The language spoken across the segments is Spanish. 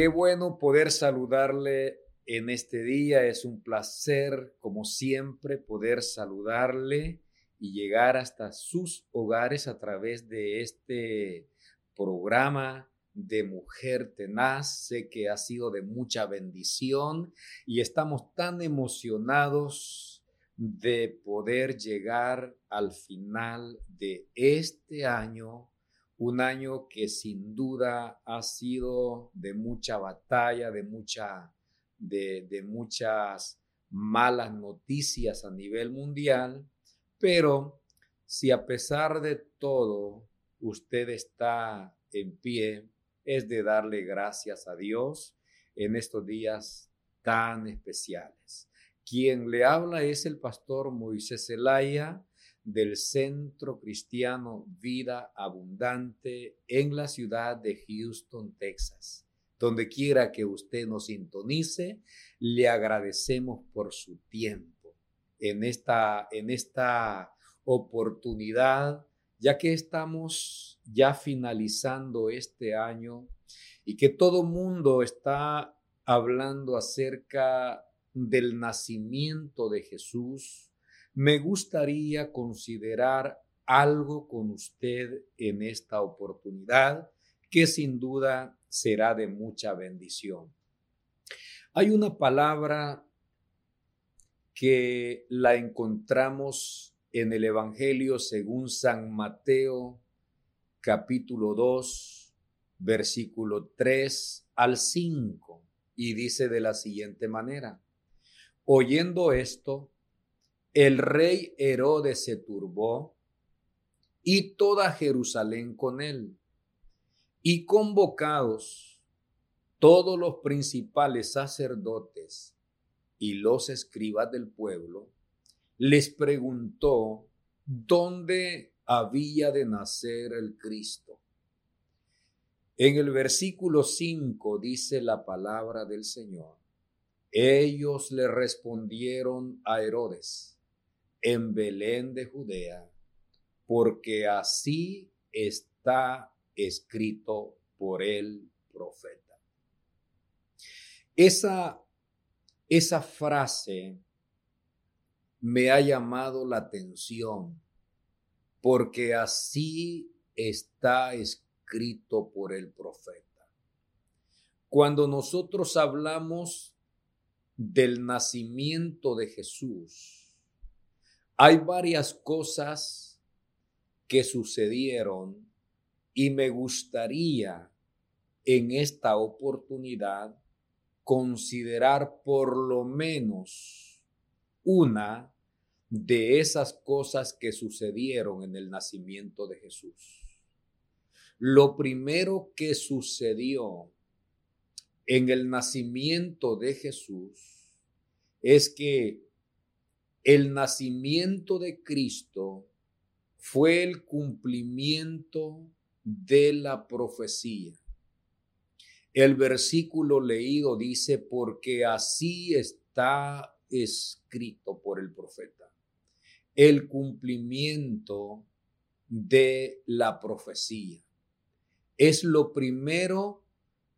Qué bueno poder saludarle en este día. Es un placer, como siempre, poder saludarle y llegar hasta sus hogares a través de este programa de Mujer Tenaz. Sé que ha sido de mucha bendición y estamos tan emocionados de poder llegar al final de este año un año que sin duda ha sido de mucha batalla, de, de muchas malas noticias a nivel mundial, pero si a pesar de todo usted está en pie, es de darle gracias a Dios en estos días tan especiales. Quien le habla es el pastor Moisés Zelaya del Centro Cristiano Vida Abundante en la ciudad de Houston, Texas. Donde quiera que usted nos sintonice, le agradecemos por su tiempo en esta, en esta oportunidad, ya que estamos ya finalizando este año y que todo mundo está hablando acerca del nacimiento de Jesús, me gustaría considerar algo con usted en esta oportunidad que sin duda será de mucha bendición. Hay una palabra que la encontramos en el Evangelio según San Mateo capítulo 2 versículo 3 al 5 y dice de la siguiente manera, oyendo esto, el rey Herodes se turbó y toda Jerusalén con él. Y convocados todos los principales sacerdotes y los escribas del pueblo, les preguntó dónde había de nacer el Cristo. En el versículo 5 dice la palabra del Señor. Ellos le respondieron a Herodes, en Belén de Judea, porque así está escrito por el profeta. Esa, esa frase me ha llamado la atención, porque así está escrito por el profeta. Cuando nosotros hablamos del nacimiento de Jesús, hay varias cosas que sucedieron y me gustaría en esta oportunidad considerar por lo menos una de esas cosas que sucedieron en el nacimiento de Jesús. Lo primero que sucedió en el nacimiento de Jesús es que el nacimiento de Cristo fue el cumplimiento de la profecía. El versículo leído dice, porque así está escrito por el profeta. El cumplimiento de la profecía. Es lo primero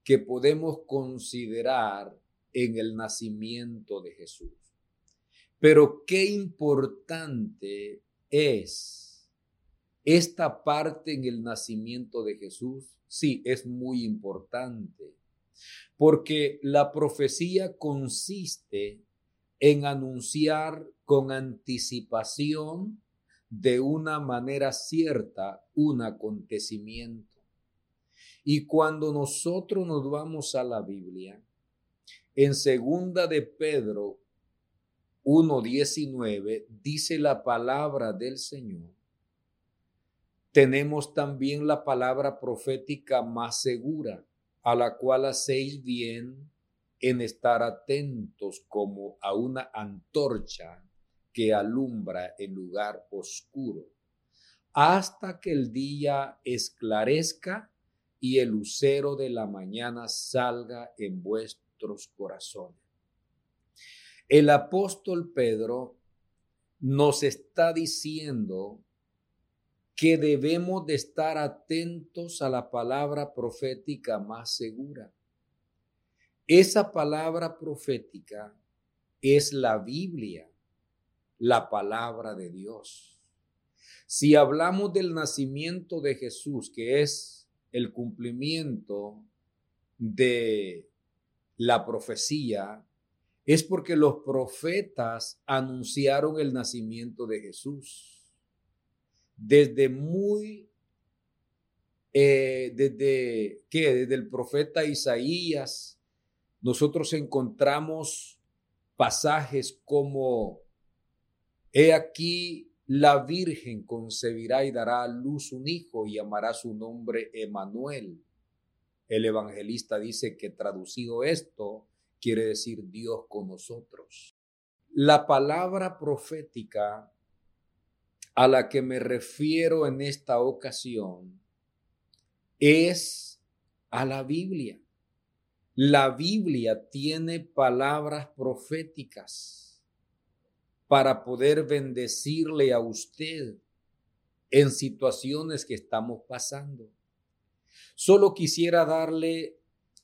que podemos considerar en el nacimiento de Jesús. Pero qué importante es esta parte en el nacimiento de Jesús. Sí, es muy importante, porque la profecía consiste en anunciar con anticipación de una manera cierta un acontecimiento. Y cuando nosotros nos vamos a la Biblia, en segunda de Pedro 1.19 dice la palabra del Señor. Tenemos también la palabra profética más segura, a la cual hacéis bien en estar atentos como a una antorcha que alumbra el lugar oscuro, hasta que el día esclarezca y el lucero de la mañana salga en vuestros corazones. El apóstol Pedro nos está diciendo que debemos de estar atentos a la palabra profética más segura. Esa palabra profética es la Biblia, la palabra de Dios. Si hablamos del nacimiento de Jesús, que es el cumplimiento de la profecía, es porque los profetas anunciaron el nacimiento de Jesús. Desde muy, eh, desde, ¿qué? Desde el profeta Isaías, nosotros encontramos pasajes como, he aquí, la Virgen concebirá y dará a luz un hijo y llamará su nombre Emanuel. El evangelista dice que traducido esto, quiere decir Dios con nosotros. La palabra profética a la que me refiero en esta ocasión es a la Biblia. La Biblia tiene palabras proféticas para poder bendecirle a usted en situaciones que estamos pasando. Solo quisiera darle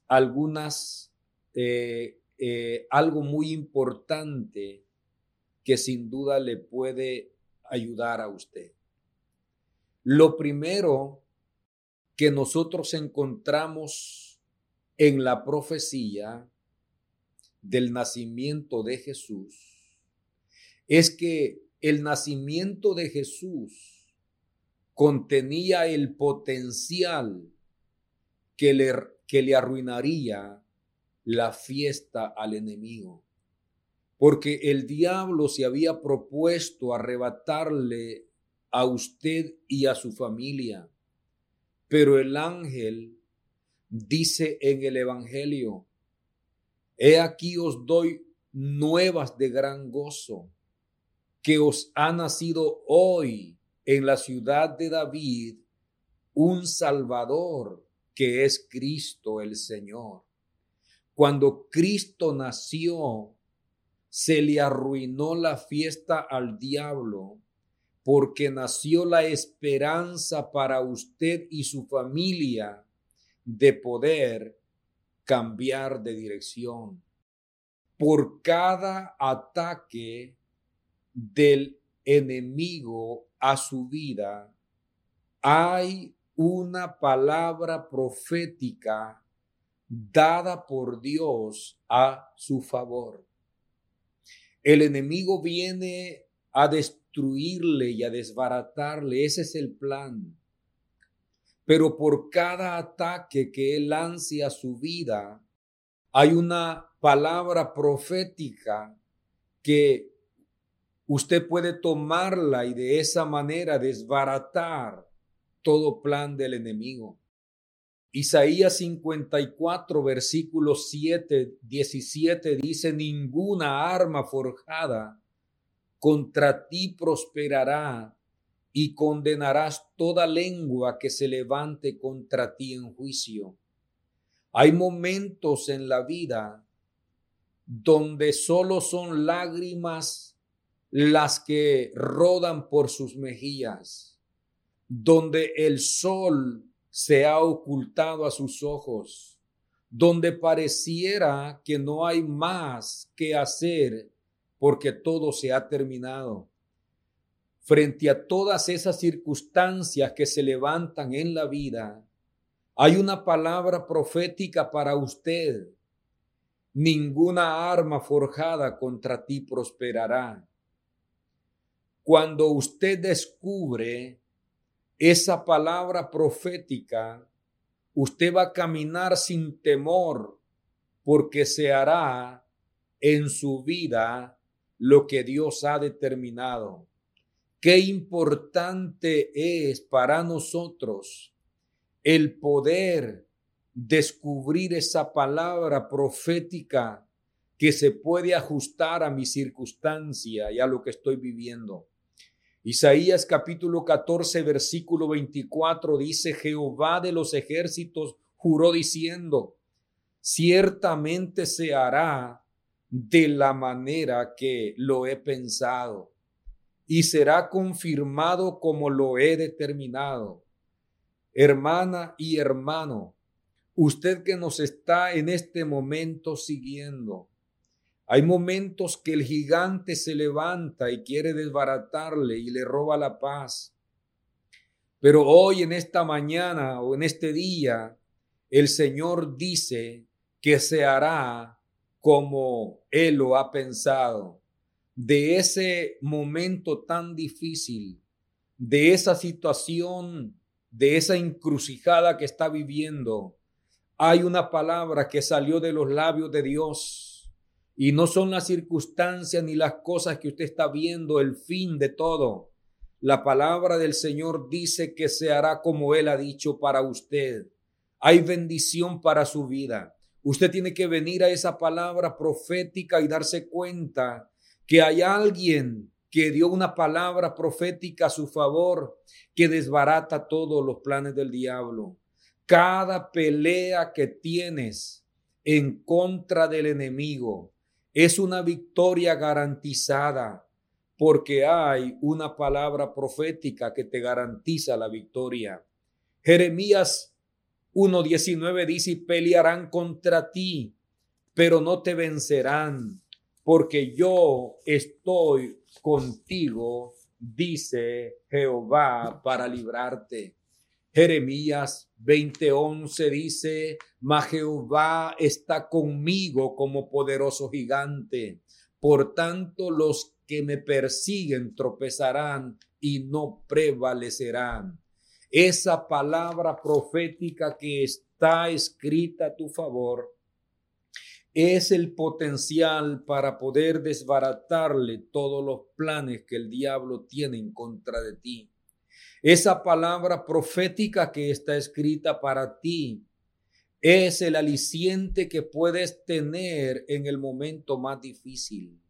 algunas eh, eh, algo muy importante que sin duda le puede ayudar a usted. Lo primero que nosotros encontramos en la profecía del nacimiento de Jesús es que el nacimiento de Jesús contenía el potencial que le, que le arruinaría la fiesta al enemigo, porque el diablo se había propuesto arrebatarle a usted y a su familia. Pero el ángel dice en el Evangelio, He aquí os doy nuevas de gran gozo, que os ha nacido hoy en la ciudad de David un Salvador, que es Cristo el Señor. Cuando Cristo nació, se le arruinó la fiesta al diablo porque nació la esperanza para usted y su familia de poder cambiar de dirección. Por cada ataque del enemigo a su vida, hay una palabra profética dada por Dios a su favor. El enemigo viene a destruirle y a desbaratarle, ese es el plan. Pero por cada ataque que él lance a su vida, hay una palabra profética que usted puede tomarla y de esa manera desbaratar todo plan del enemigo. Isaías 54, versículos 7, 17 dice, ninguna arma forjada contra ti prosperará y condenarás toda lengua que se levante contra ti en juicio. Hay momentos en la vida donde solo son lágrimas las que rodan por sus mejillas, donde el sol se ha ocultado a sus ojos, donde pareciera que no hay más que hacer porque todo se ha terminado. Frente a todas esas circunstancias que se levantan en la vida, hay una palabra profética para usted. Ninguna arma forjada contra ti prosperará. Cuando usted descubre esa palabra profética, usted va a caminar sin temor porque se hará en su vida lo que Dios ha determinado. Qué importante es para nosotros el poder descubrir esa palabra profética que se puede ajustar a mi circunstancia y a lo que estoy viviendo. Isaías capítulo 14, versículo 24 dice, Jehová de los ejércitos juró diciendo, ciertamente se hará de la manera que lo he pensado y será confirmado como lo he determinado. Hermana y hermano, usted que nos está en este momento siguiendo, hay momentos que el gigante se levanta y quiere desbaratarle y le roba la paz. Pero hoy en esta mañana o en este día, el Señor dice que se hará como Él lo ha pensado. De ese momento tan difícil, de esa situación, de esa encrucijada que está viviendo, hay una palabra que salió de los labios de Dios y no son las circunstancias ni las cosas que usted está viendo el fin de todo. La palabra del Señor dice que se hará como Él ha dicho para usted. Hay bendición para su vida. Usted tiene que venir a esa palabra profética y darse cuenta que hay alguien que dio una palabra profética a su favor que desbarata todos los planes del diablo. Cada pelea que tienes en contra del enemigo es una victoria garantizada porque hay una palabra profética que te garantiza la victoria. Jeremías 1.19 dice, pelearán contra ti, pero no te vencerán, porque yo estoy contigo, dice Jehová, para librarte. Jeremías 20:11 dice, mas Jehová está conmigo como poderoso gigante. Por tanto, los que me persiguen tropezarán y no prevalecerán. Esa palabra profética que está escrita a tu favor es el potencial para poder desbaratarle todos los planes que el diablo tiene en contra de ti. Esa palabra profética que está escrita para ti es el aliciente que puedes tener en el momento más difícil.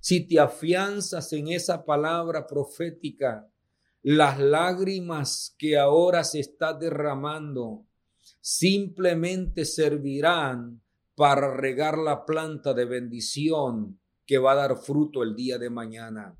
Si te afianzas en esa palabra profética, las lágrimas que ahora se está derramando simplemente servirán para regar la planta de bendición que va a dar fruto el día de mañana.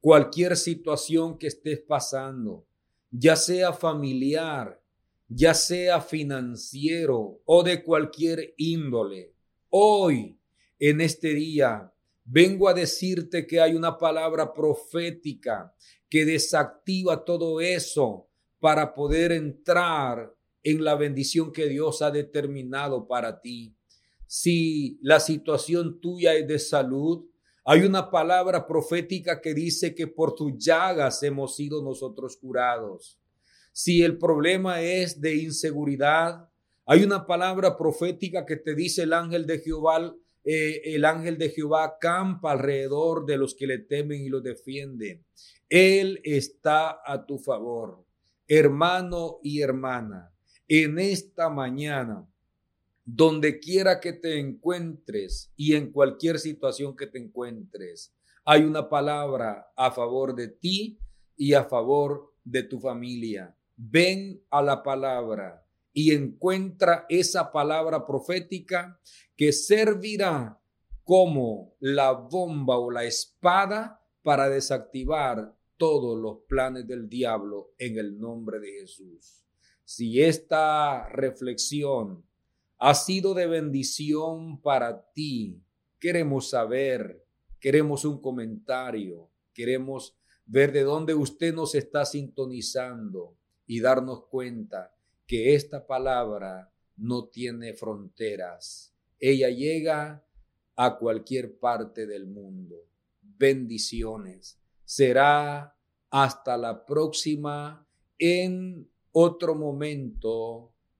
Cualquier situación que estés pasando, ya sea familiar, ya sea financiero o de cualquier índole. Hoy, en este día, vengo a decirte que hay una palabra profética que desactiva todo eso para poder entrar en la bendición que Dios ha determinado para ti. Si la situación tuya es de salud, hay una palabra profética que dice que por tus llagas hemos sido nosotros curados. Si el problema es de inseguridad, hay una palabra profética que te dice el ángel de Jehová, eh, el ángel de Jehová acampa alrededor de los que le temen y lo defienden. Él está a tu favor, hermano y hermana. En esta mañana donde quiera que te encuentres y en cualquier situación que te encuentres, hay una palabra a favor de ti y a favor de tu familia. Ven a la palabra y encuentra esa palabra profética que servirá como la bomba o la espada para desactivar todos los planes del diablo en el nombre de Jesús. Si esta reflexión ha sido de bendición para ti. Queremos saber, queremos un comentario, queremos ver de dónde usted nos está sintonizando y darnos cuenta que esta palabra no tiene fronteras. Ella llega a cualquier parte del mundo. Bendiciones. Será hasta la próxima en otro momento